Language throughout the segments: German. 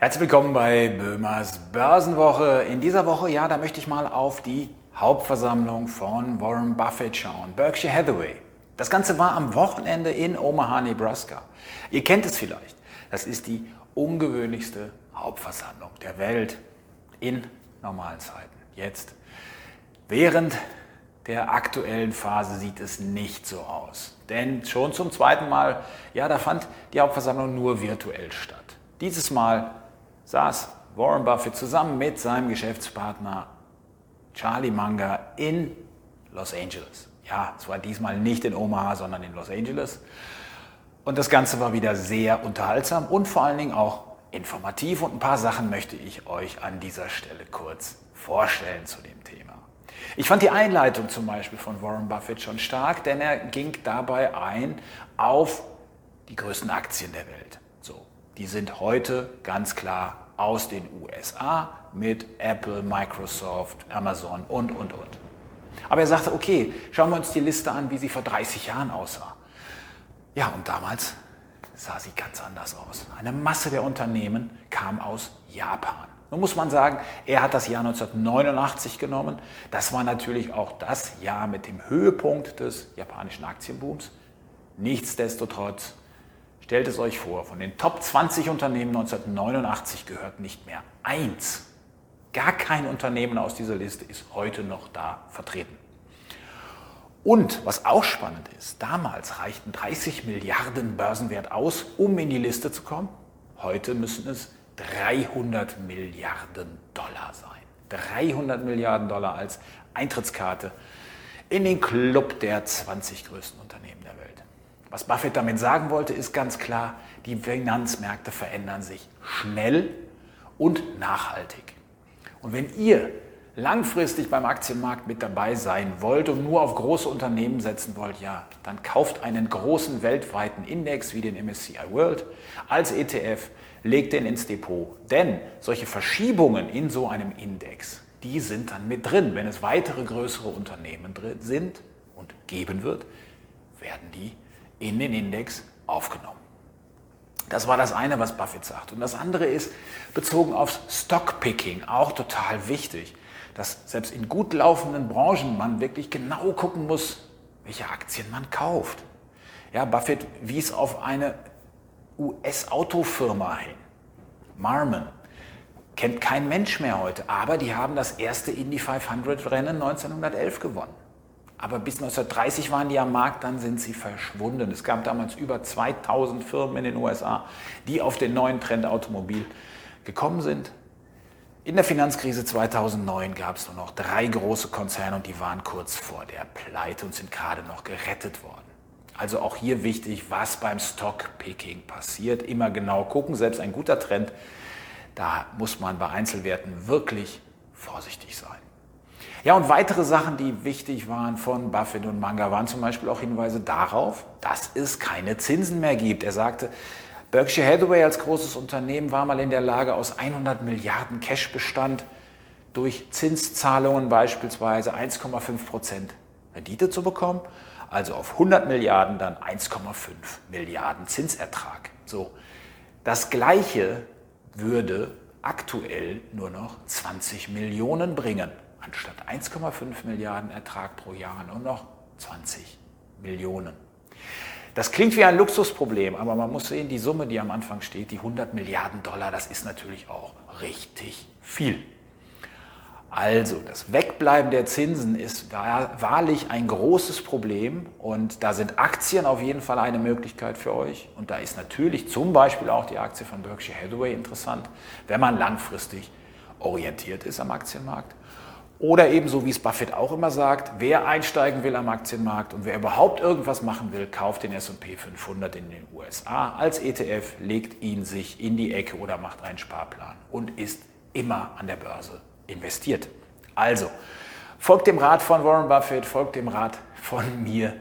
Herzlich willkommen bei Böhmers Börsenwoche. In dieser Woche, ja, da möchte ich mal auf die Hauptversammlung von Warren Buffett schauen, Berkshire Hathaway. Das Ganze war am Wochenende in Omaha, Nebraska. Ihr kennt es vielleicht. Das ist die ungewöhnlichste Hauptversammlung der Welt in normalen Zeiten. Jetzt, während der aktuellen Phase sieht es nicht so aus. Denn schon zum zweiten Mal, ja, da fand die Hauptversammlung nur virtuell statt. Dieses Mal saß Warren Buffett zusammen mit seinem Geschäftspartner Charlie Munger in Los Angeles. Ja, es war diesmal nicht in Omaha, sondern in Los Angeles. Und das Ganze war wieder sehr unterhaltsam und vor allen Dingen auch informativ. Und ein paar Sachen möchte ich euch an dieser Stelle kurz vorstellen zu dem Thema. Ich fand die Einleitung zum Beispiel von Warren Buffett schon stark, denn er ging dabei ein auf die größten Aktien der Welt. Die sind heute ganz klar aus den USA mit Apple, Microsoft, Amazon und, und, und. Aber er sagte, okay, schauen wir uns die Liste an, wie sie vor 30 Jahren aussah. Ja, und damals sah sie ganz anders aus. Eine Masse der Unternehmen kam aus Japan. Nun muss man sagen, er hat das Jahr 1989 genommen. Das war natürlich auch das Jahr mit dem Höhepunkt des japanischen Aktienbooms. Nichtsdestotrotz Stellt es euch vor, von den Top 20 Unternehmen 1989 gehört nicht mehr eins. Gar kein Unternehmen aus dieser Liste ist heute noch da vertreten. Und was auch spannend ist, damals reichten 30 Milliarden Börsenwert aus, um in die Liste zu kommen. Heute müssen es 300 Milliarden Dollar sein. 300 Milliarden Dollar als Eintrittskarte in den Club der 20 größten Unternehmen. Was Buffett damit sagen wollte, ist ganz klar, die Finanzmärkte verändern sich schnell und nachhaltig. Und wenn ihr langfristig beim Aktienmarkt mit dabei sein wollt und nur auf große Unternehmen setzen wollt, ja, dann kauft einen großen weltweiten Index wie den MSCI World als ETF, legt den ins Depot. Denn solche Verschiebungen in so einem Index, die sind dann mit drin. Wenn es weitere größere Unternehmen drin sind und geben wird, werden die in den Index aufgenommen. Das war das eine, was Buffett sagt. Und das andere ist bezogen aufs Stockpicking, auch total wichtig, dass selbst in gut laufenden Branchen man wirklich genau gucken muss, welche Aktien man kauft. Ja, Buffett wies auf eine US-Autofirma hin, Marmon. Kennt kein Mensch mehr heute, aber die haben das erste Indy 500 Rennen 1911 gewonnen. Aber bis 1930 waren die am Markt, dann sind sie verschwunden. Es gab damals über 2000 Firmen in den USA, die auf den neuen Trend Automobil gekommen sind. In der Finanzkrise 2009 gab es nur noch drei große Konzerne und die waren kurz vor der Pleite und sind gerade noch gerettet worden. Also auch hier wichtig, was beim Stockpicking passiert. Immer genau gucken, selbst ein guter Trend, da muss man bei Einzelwerten wirklich vorsichtig sein. Ja, und weitere Sachen, die wichtig waren von Buffett und Manga, waren zum Beispiel auch Hinweise darauf, dass es keine Zinsen mehr gibt. Er sagte, Berkshire Hathaway als großes Unternehmen war mal in der Lage, aus 100 Milliarden Cashbestand durch Zinszahlungen beispielsweise 1,5 Prozent Rendite zu bekommen. Also auf 100 Milliarden dann 1,5 Milliarden Zinsertrag. So, das Gleiche würde aktuell nur noch 20 Millionen bringen anstatt 1,5 Milliarden Ertrag pro Jahr nur noch 20 Millionen. Das klingt wie ein Luxusproblem, aber man muss sehen, die Summe, die am Anfang steht, die 100 Milliarden Dollar, das ist natürlich auch richtig viel. Also, das Wegbleiben der Zinsen ist wahrlich ein großes Problem und da sind Aktien auf jeden Fall eine Möglichkeit für euch. Und da ist natürlich zum Beispiel auch die Aktie von Berkshire Hathaway interessant, wenn man langfristig orientiert ist am Aktienmarkt. Oder ebenso, wie es Buffett auch immer sagt, wer einsteigen will am Aktienmarkt und wer überhaupt irgendwas machen will, kauft den S&P 500 in den USA als ETF, legt ihn sich in die Ecke oder macht einen Sparplan und ist immer an der Börse investiert. Also, folgt dem Rat von Warren Buffett, folgt dem Rat von mir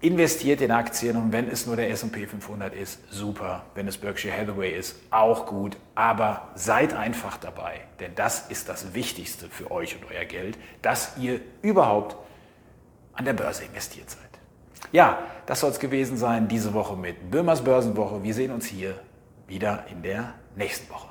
investiert in Aktien und wenn es nur der S&P 500 ist, super. Wenn es Berkshire Hathaway ist, auch gut. Aber seid einfach dabei, denn das ist das Wichtigste für euch und euer Geld, dass ihr überhaupt an der Börse investiert seid. Ja, das soll es gewesen sein diese Woche mit Böhmers Börsenwoche. Wir sehen uns hier wieder in der nächsten Woche.